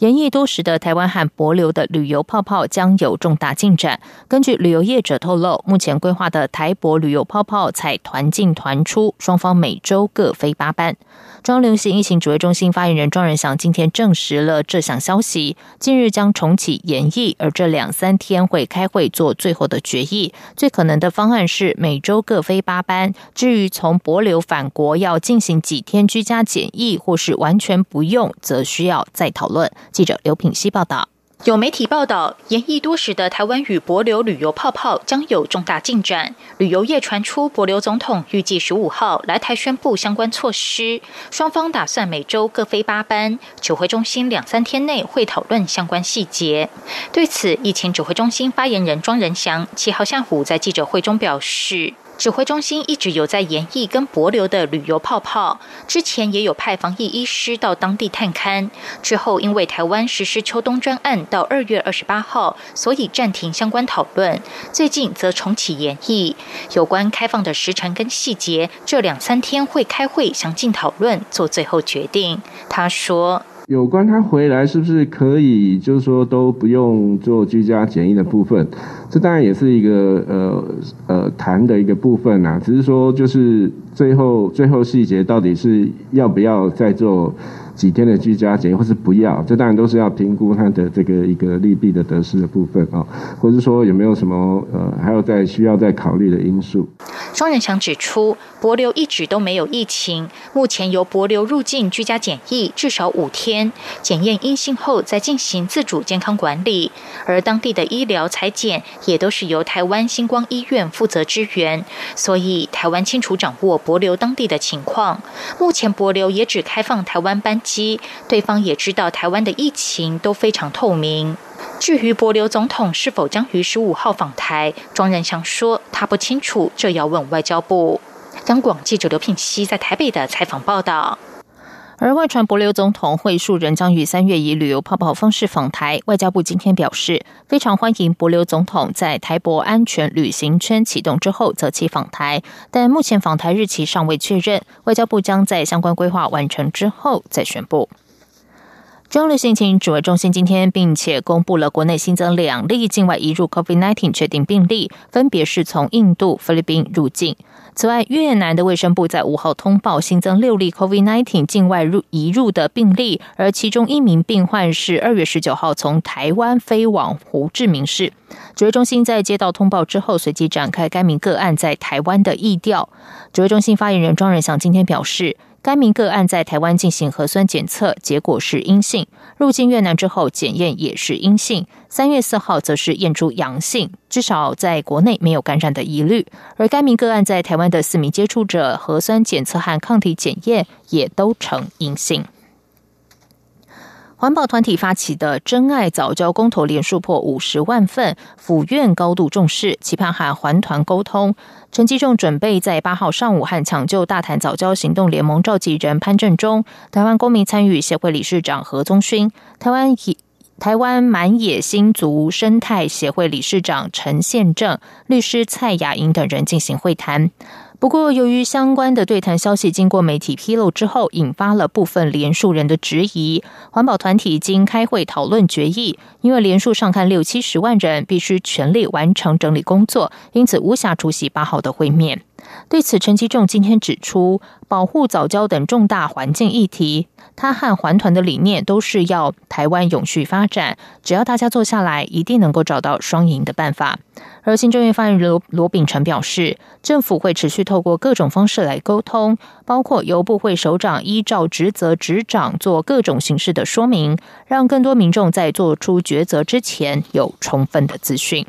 延役多时的台湾和博流的旅游泡泡将有重大进展。根据旅游业者透露，目前规划的台博旅游泡泡采团进团出，双方每周各飞八班。中流行疫情指挥中心发言人庄仁祥今天证实了这项消息，近日将重启演绎，而这两三天会开会做最后的决议。最可能的方案是每周各飞八班。至于从博流返国要进行几天居家检疫，或是完全不用，则需要再讨论。记者刘品希报道。有媒体报道，延役多时的台湾与博流旅游泡泡将有重大进展。旅游业传出，博流总统预计十五号来台宣布相关措施，双方打算每周各飞八班。指挥中心两三天内会讨论相关细节。对此，疫情指挥中心发言人庄仁祥七号下午在记者会中表示。指挥中心一直有在研议跟博流的旅游泡泡，之前也有派防疫医师到当地探勘，之后因为台湾实施秋冬专案到二月二十八号，所以暂停相关讨论。最近则重启研议，有关开放的时程跟细节，这两三天会开会详尽讨论，做最后决定。他说。有关他回来是不是可以，就是说都不用做居家检疫的部分，这当然也是一个呃呃谈的一个部分呐。只是说，就是最后最后细节到底是要不要再做。几天的居家检疫，或是不要，这当然都是要评估它的这个一个利弊的得失的部分啊，或者说有没有什么呃还有再需要再考虑的因素。庄仁祥指出，博流一直都没有疫情，目前由博流入境居家检疫至少五天，检验阴性后再进行自主健康管理，而当地的医疗裁检也都是由台湾星光医院负责支援，所以台湾清楚掌握博流当地的情况。目前博流也只开放台湾班机。对方也知道台湾的疫情都非常透明。至于博流总统是否将于十五号访台，庄仁祥说他不清楚，这要问外交部。央广记者刘品熙在台北的采访报道。而外传博流总统会数人将于三月以旅游泡泡方式访台，外交部今天表示，非常欢迎博流总统在台博安全旅行圈启动之后择期访台，但目前访台日期尚未确认，外交部将在相关规划完成之后再宣布。中央流行情指挥中心今天并且公布了国内新增两例境外移入 COVID-19 确定病例，分别是从印度、菲律宾入境。此外，越南的卫生部在五号通报新增六例 COVID-19 境外入移入的病例，而其中一名病患是二月十九号从台湾飞往胡志明市。指挥中心在接到通报之后，随即展开该名个案在台湾的疫调。指挥中心发言人庄仁祥今天表示。该名个案在台湾进行核酸检测，结果是阴性；入境越南之后检验也是阴性。三月四号则是验出阳性，至少在国内没有感染的疑虑。而该名个案在台湾的四名接触者核酸检测和抗体检验也都呈阴性。环保团体发起的真爱早教公投连数破五十万份，府院高度重视，期盼和环团沟通。陈吉仲准备在八号上午和抢救大潭早教行动联盟召集人潘正中、台湾公民参与协会理事长何宗勋、台湾以台湾满野新族生态协会理事长陈宪正、律师蔡雅莹等人进行会谈。不过，由于相关的对谈消息经过媒体披露之后，引发了部分连署人的质疑。环保团体经开会讨论决议，因为连署上看六七十万人，必须全力完成整理工作，因此无暇出席八号的会面。对此，陈其仲今天指出，保护早教等重大环境议题，他和环团的理念都是要台湾永续发展，只要大家坐下来，一定能够找到双赢的办法。而行政院发言人罗罗秉成表示，政府会持续透过各种方式来沟通，包括由部会首长依照职责执掌做各种形式的说明，让更多民众在做出抉择之前有充分的资讯。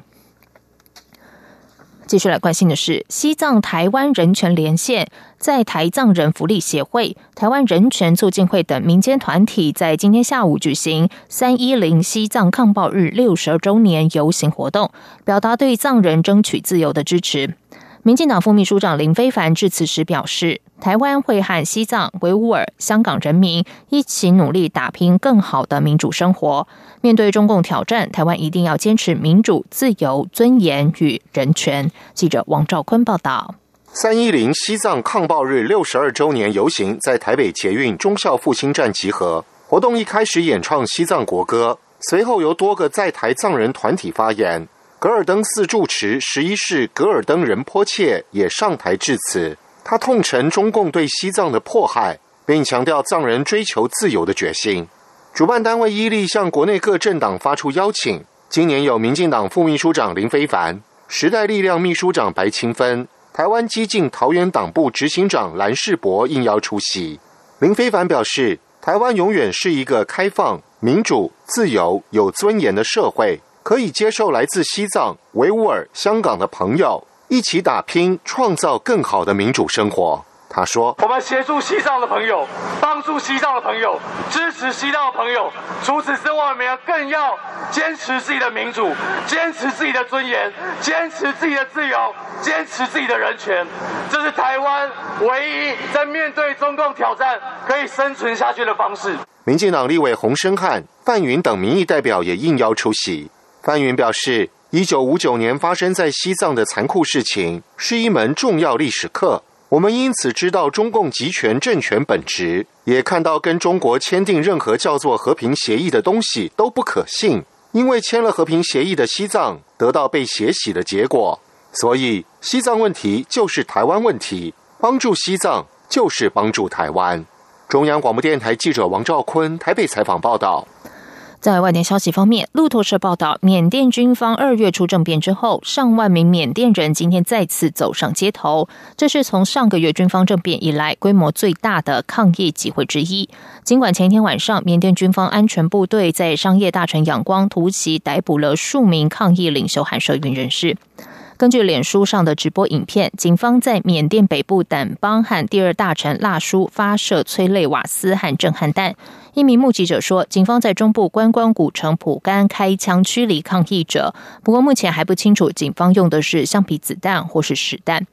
继续来关心的是，西藏台湾人权连线、在台藏人福利协会、台湾人权促进会等民间团体在今天下午举行“三一零西藏抗暴日”六十二周年游行活动，表达对藏人争取自由的支持。民进党副秘书长林非凡致辞时表示，台湾会和西藏、维吾尔、香港人民一起努力打拼更好的民主生活。面对中共挑战，台湾一定要坚持民主、自由、尊严与人权。记者王兆坤报道。三一零西藏抗暴日六十二周年游行在台北捷运忠孝复兴站集合，活动一开始演唱西藏国歌，随后由多个在台藏人团体发言。格尔登寺住持十一世格尔登仁波切也上台致辞，他痛陈中共对西藏的迫害，并强调藏人追求自由的决心。主办单位伊利向国内各政党发出邀请，今年有民进党副秘书长林非凡、时代力量秘书长白清芬、台湾激进桃园党部执行长蓝世博应邀出席。林非凡表示，台湾永远是一个开放、民主、自由、有尊严的社会。可以接受来自西藏、维吾尔、香港的朋友一起打拼，创造更好的民主生活。他说：“我们协助西藏的朋友，帮助西藏的朋友，支持西藏的朋友。除此之外，我们要更要坚持自己的民主，坚持自己的尊严，坚持自己的自由，坚持自己的人权。这是台湾唯一在面对中共挑战可以生存下去的方式。”民进党立委洪生汉、范云等民意代表也应邀出席。范云表示，一九五九年发生在西藏的残酷事情是一门重要历史课。我们因此知道中共集权政权本质，也看到跟中国签订任何叫做和平协议的东西都不可信，因为签了和平协议的西藏得到被血洗的结果。所以，西藏问题就是台湾问题，帮助西藏就是帮助台湾。中央广播电台记者王兆坤台北采访报道。在外电消息方面，路透社报道，缅甸军方二月初政变之后，上万名缅甸人今天再次走上街头，这是从上个月军方政变以来规模最大的抗议集会之一。尽管前一天晚上，缅甸军方安全部队在商业大臣仰光突袭，逮捕了数名抗议领袖和社运人士。根据脸书上的直播影片，警方在缅甸北部掸邦和第二大城腊书发射催泪瓦斯和震撼弹。一名目击者说，警方在中部观光古城普甘开枪驱离抗议者，不过目前还不清楚警方用的是橡皮子弹或是实弹。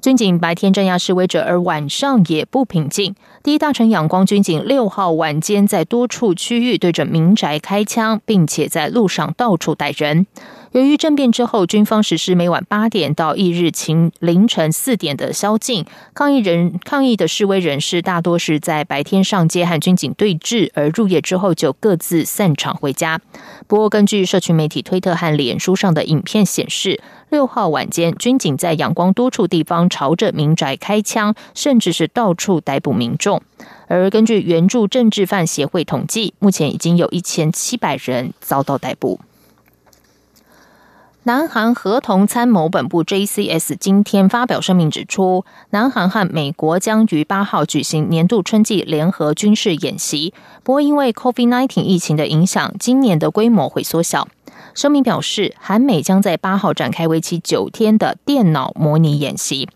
军警白天镇压示威者，而晚上也不平静。第一大城仰光军警六号晚间在多处区域对着民宅开枪，并且在路上到处逮人。由于政变之后，军方实施每晚八点到翌日晴凌晨四点的宵禁，抗议人抗议的示威人士大多是在白天上街和军警对峙，而入夜之后就各自散场回家。不过，根据社群媒体推特和脸书上的影片显示，六号晚间军警在阳光多处地方朝着民宅开枪，甚至是到处逮捕民众。而根据援助政治犯协会统计，目前已经有一千七百人遭到逮捕。南韩合同参谋本部 JCS 今天发表声明指出，南韩和美国将于八号举行年度春季联合军事演习，不过因为 COVID-19 疫情的影响，今年的规模会缩小。声明表示，韩美将在八号展开为期九天的电脑模拟演习。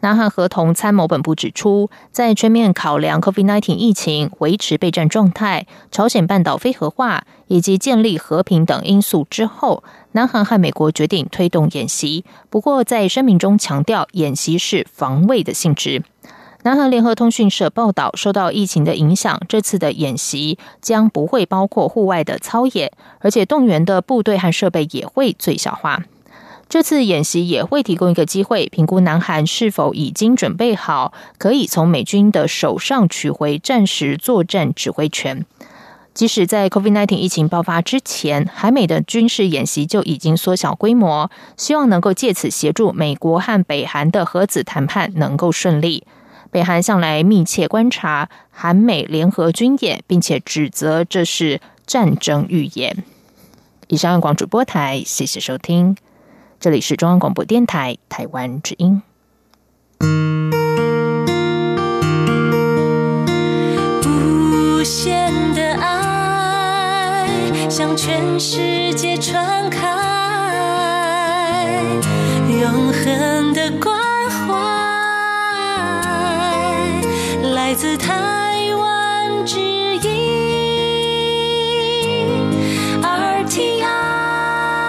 南韩合同参谋本部指出，在全面考量 COVID-19 疫情、维持备战状态、朝鲜半岛非核化以及建立和平等因素之后，南韩和美国决定推动演习。不过，在声明中强调，演习是防卫的性质。南韩联合通讯社报道，受到疫情的影响，这次的演习将不会包括户外的操演，而且动员的部队和设备也会最小化。这次演习也会提供一个机会，评估南韩是否已经准备好，可以从美军的手上取回战时作战指挥权。即使在 COVID-19 疫情爆发之前，韩美的军事演习就已经缩小规模，希望能够借此协助美国和北韩的核子谈判能够顺利。北韩向来密切观察韩美联合军演，并且指责这是战争预演。以上广主播台，谢谢收听。这里是中央广播电台台湾之音。向全世界传开永恒的关怀来自他